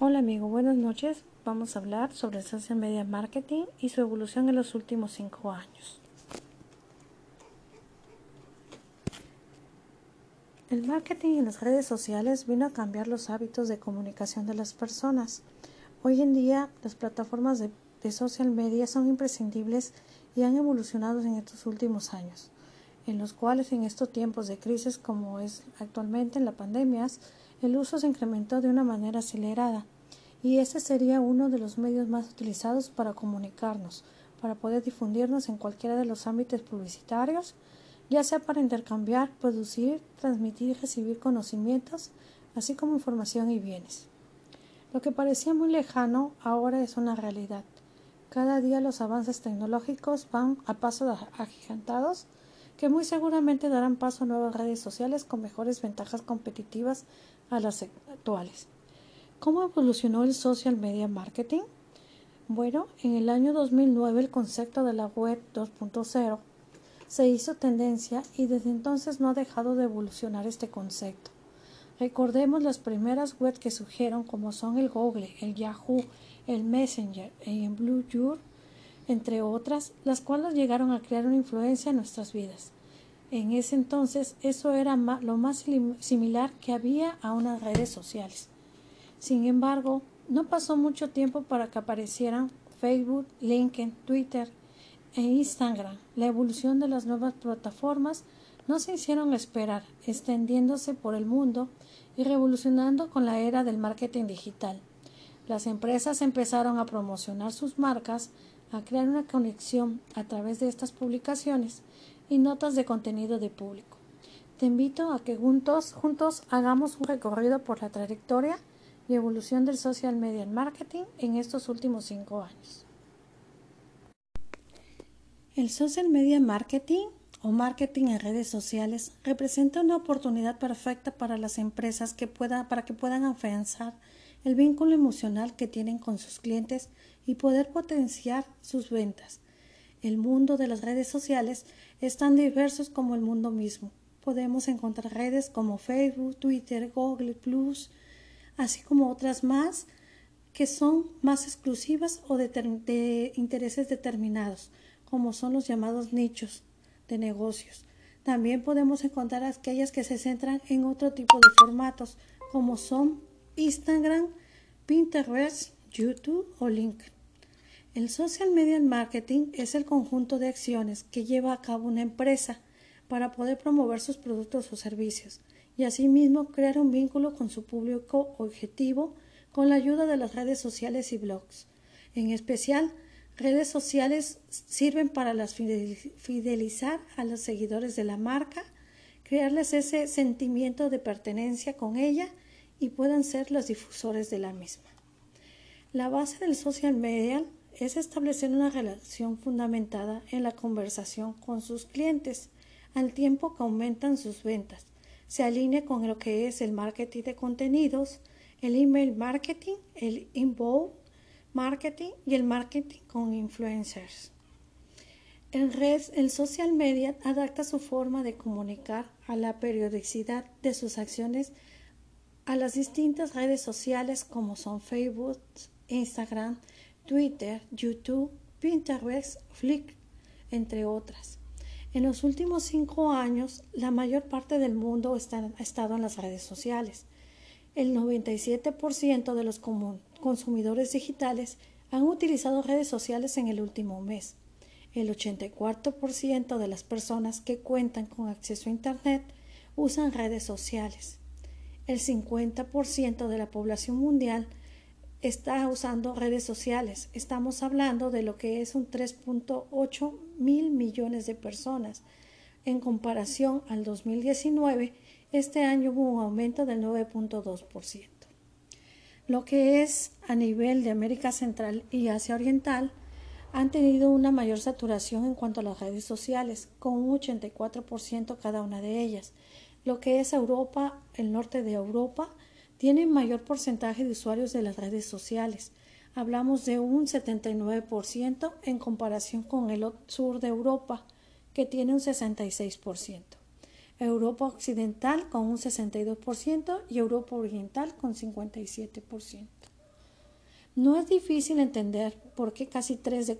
Hola amigo, buenas noches. Vamos a hablar sobre social media marketing y su evolución en los últimos cinco años. El marketing en las redes sociales vino a cambiar los hábitos de comunicación de las personas. Hoy en día las plataformas de, de social media son imprescindibles y han evolucionado en estos últimos años, en los cuales en estos tiempos de crisis como es actualmente en la pandemia, el uso se incrementó de una manera acelerada y ese sería uno de los medios más utilizados para comunicarnos, para poder difundirnos en cualquiera de los ámbitos publicitarios, ya sea para intercambiar, producir, transmitir y recibir conocimientos, así como información y bienes. Lo que parecía muy lejano ahora es una realidad. Cada día los avances tecnológicos van a pasos agigantados que muy seguramente darán paso a nuevas redes sociales con mejores ventajas competitivas a las actuales. ¿Cómo evolucionó el social media marketing? Bueno, en el año 2009 el concepto de la web 2.0 se hizo tendencia y desde entonces no ha dejado de evolucionar este concepto. Recordemos las primeras webs que surgieron como son el Google, el Yahoo, el Messenger y el Blue entre otras, las cuales llegaron a crear una influencia en nuestras vidas. En ese entonces eso era lo más similar que había a unas redes sociales. Sin embargo, no pasó mucho tiempo para que aparecieran Facebook, LinkedIn, Twitter e Instagram. La evolución de las nuevas plataformas no se hicieron esperar, extendiéndose por el mundo y revolucionando con la era del marketing digital. Las empresas empezaron a promocionar sus marcas, a crear una conexión a través de estas publicaciones y notas de contenido de público. Te invito a que juntos, hagamos un recorrido por la trayectoria y evolución del social media marketing en estos últimos cinco años. El social media marketing o marketing en redes sociales representa una oportunidad perfecta para las empresas que para que puedan afianzar el vínculo emocional que tienen con sus clientes y poder potenciar sus ventas. El mundo de las redes sociales es tan diverso como el mundo mismo. Podemos encontrar redes como Facebook, Twitter, Google así como otras más que son más exclusivas o de, intereses determinados, como son los llamados nichos de negocios. También podemos encontrar aquellas que se centran en otro tipo de formatos, como son Instagram, Pinterest, YouTube o LinkedIn. El social media marketing es el conjunto de acciones que lleva a cabo una empresa para poder promover sus productos o servicios y asimismo crear un vínculo con su público objetivo con la ayuda de las redes sociales y blogs. En especial, redes sociales sirven para las fidelizar a los seguidores de la marca, crearles ese sentimiento de pertenencia con ella y puedan ser los difusores de la misma. La base del social media es establecer una relación fundamentada en la conversación con sus clientes, al tiempo que aumentan sus ventas. Se alinea con lo que es el marketing de contenidos, el email marketing, el inbound marketing y el marketing con influencers. El, red, el social media adapta su forma de comunicar a la periodicidad de sus acciones a las distintas redes sociales como son Facebook, Instagram, Twitter, YouTube, Pinterest, Flickr, entre otras. En los últimos cinco años, la mayor parte del mundo está, ha estado en las redes sociales. El 97% de los consumidores digitales han utilizado redes sociales en el último mes. El 84% de las personas que cuentan con acceso a Internet usan redes sociales. El 50% de la población mundial está usando redes sociales. Estamos hablando de lo que es un 3.8 mil millones de personas. En comparación al 2019, este año hubo un aumento del 9.2%. Lo que es a nivel de América Central y Asia Oriental, han tenido una mayor saturación en cuanto a las redes sociales, con un 84% cada una de ellas. Lo que es Europa, el norte de Europa, tiene mayor porcentaje de usuarios de las redes sociales. Hablamos de un 79% en comparación con el sur de Europa, que tiene un 66%. Europa Occidental con un 62% y Europa Oriental con 57%. No es difícil entender por qué casi tres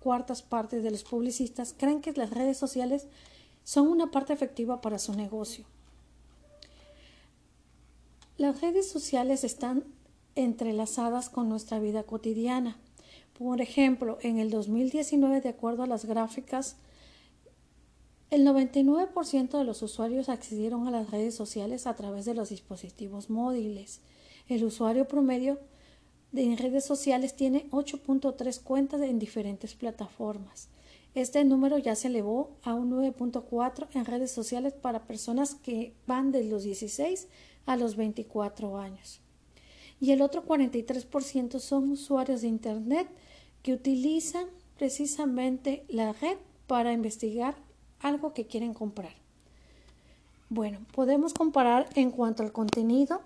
cuartas partes de los publicistas creen que las redes sociales son una parte efectiva para su negocio. Las redes sociales están entrelazadas con nuestra vida cotidiana. Por ejemplo, en el 2019, de acuerdo a las gráficas, el 99% de los usuarios accedieron a las redes sociales a través de los dispositivos móviles. El usuario promedio de redes sociales tiene 8.3 cuentas en diferentes plataformas. Este número ya se elevó a un 9.4 en redes sociales para personas que van de los 16 a los 24 años. Y el otro 43% son usuarios de Internet que utilizan precisamente la red para investigar algo que quieren comprar. Bueno, podemos comparar en cuanto al contenido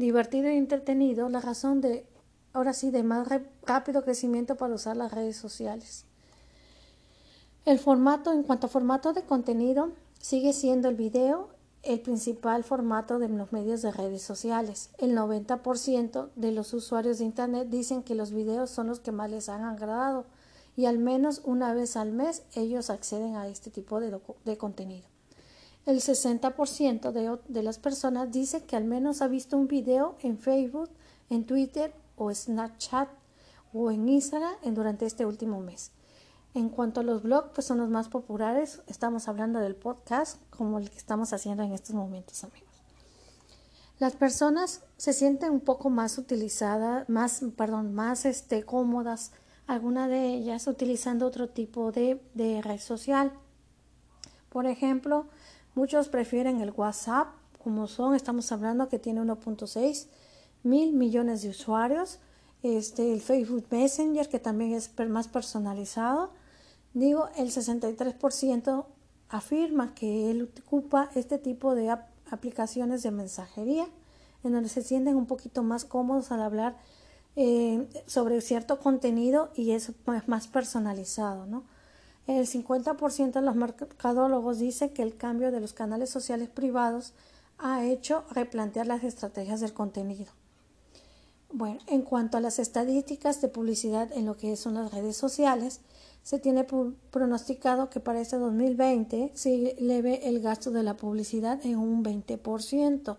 divertido y entretenido la razón de, ahora sí, de más rápido crecimiento para usar las redes sociales. El formato, en cuanto a formato de contenido, sigue siendo el video el principal formato de los medios de redes sociales. El 90% de los usuarios de Internet dicen que los videos son los que más les han agradado y al menos una vez al mes ellos acceden a este tipo de, de contenido. El 60% de, de las personas dice que al menos ha visto un video en Facebook, en Twitter o Snapchat o en Instagram durante este último mes. En cuanto a los blogs, pues son los más populares. Estamos hablando del podcast, como el que estamos haciendo en estos momentos, amigos. Las personas se sienten un poco más utilizadas, más, perdón, más este, cómodas, algunas de ellas utilizando otro tipo de, de red social. Por ejemplo, muchos prefieren el WhatsApp, como son, estamos hablando que tiene 1.6 mil millones de usuarios. Este, el Facebook Messenger, que también es más personalizado Digo, el 63% afirma que él ocupa este tipo de aplicaciones de mensajería en donde se sienten un poquito más cómodos al hablar eh, sobre cierto contenido y es más personalizado, ¿no? El 50% de los mercadólogos dice que el cambio de los canales sociales privados ha hecho replantear las estrategias del contenido. Bueno, en cuanto a las estadísticas de publicidad en lo que son las redes sociales, se tiene pronosticado que para este 2020 se eleve el gasto de la publicidad en un 20%.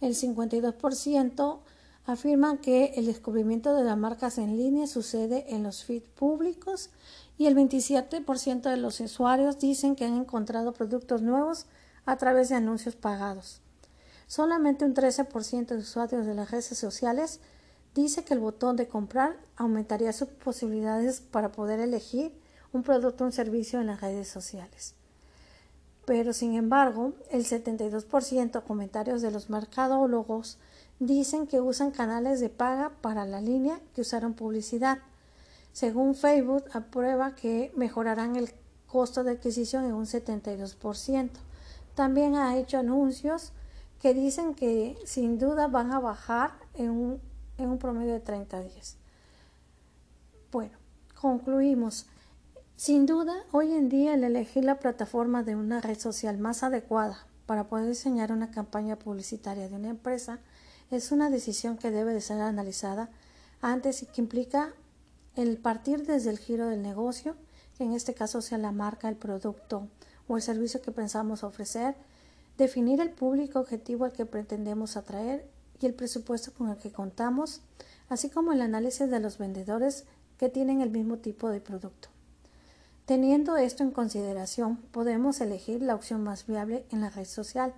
El 52% afirman que el descubrimiento de las marcas en línea sucede en los feeds públicos y el 27% de los usuarios dicen que han encontrado productos nuevos a través de anuncios pagados. Solamente un 13% de usuarios de las redes sociales dice que el botón de comprar aumentaría sus posibilidades para poder elegir un producto o un servicio en las redes sociales. Pero, sin embargo, el 72% de comentarios de los mercadólogos dicen que usan canales de paga para la línea que usaron publicidad. Según Facebook, aprueba que mejorarán el costo de adquisición en un 72%. También ha hecho anuncios que dicen que sin duda van a bajar en un en un promedio de 30 días. Bueno, concluimos. Sin duda, hoy en día el elegir la plataforma de una red social más adecuada para poder diseñar una campaña publicitaria de una empresa es una decisión que debe de ser analizada antes y que implica el partir desde el giro del negocio, que en este caso sea la marca, el producto o el servicio que pensamos ofrecer, definir el público objetivo al que pretendemos atraer y el presupuesto con el que contamos, así como el análisis de los vendedores que tienen el mismo tipo de producto. Teniendo esto en consideración, podemos elegir la opción más viable en la red social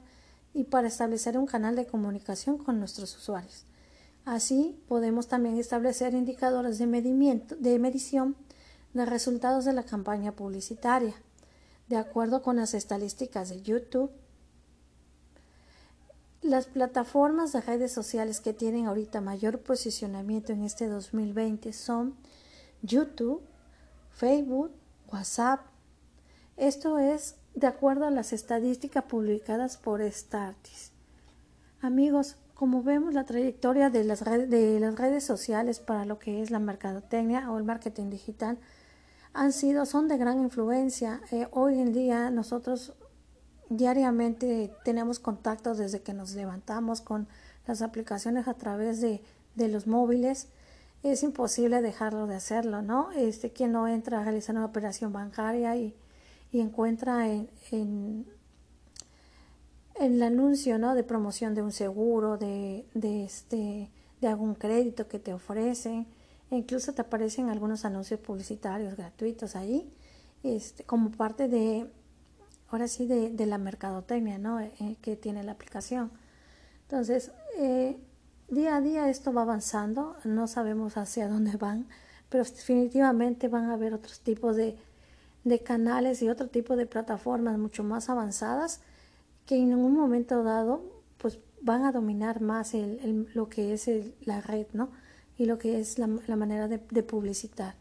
y para establecer un canal de comunicación con nuestros usuarios. Así, podemos también establecer indicadores de, de medición de resultados de la campaña publicitaria. De acuerdo con las estadísticas de YouTube, las plataformas de redes sociales que tienen ahorita mayor posicionamiento en este 2020 son YouTube, Facebook, WhatsApp. Esto es de acuerdo a las estadísticas publicadas por Startis. Amigos, como vemos la trayectoria de las, redes, de las redes sociales para lo que es la mercadotecnia o el marketing digital han sido, son de gran influencia. Eh, hoy en día nosotros diariamente tenemos contacto desde que nos levantamos con las aplicaciones a través de, los móviles. es imposible dejarlo de hacerlo, ¿no? Este, quien no entra a realizar una operación bancaria y, y encuentra en, en, el anuncio, ¿no? De promoción de un seguro, de, de, este, de algún crédito que te ofrecen, e incluso te aparecen algunos anuncios publicitarios gratuitos ahí, este, como parte de, ahora sí, de, de la mercadotecnia, ¿no? Eh, que tiene la aplicación. Entonces, eh, día a día esto va avanzando, no sabemos hacia dónde van, pero definitivamente van a haber otros tipos de, de canales y otro tipo de plataformas mucho más avanzadas que en un momento dado pues van a dominar más el, lo que es la red, ¿no? Y lo que es la, manera de, publicitar.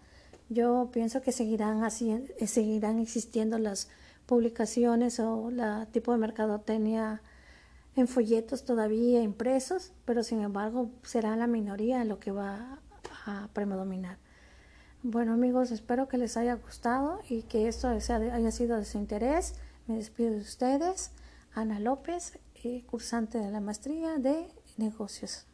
Yo pienso que seguirán así, eh, seguirán existiendo las publicaciones o la tipo de mercadotecnia en folletos todavía impresos, pero sin embargo será la minoría lo que va a predominar. Bueno amigos, espero que les haya gustado y que esto haya sido de su interés. Me despido de ustedes, Ana López, eh, cursante de la maestría de negocios.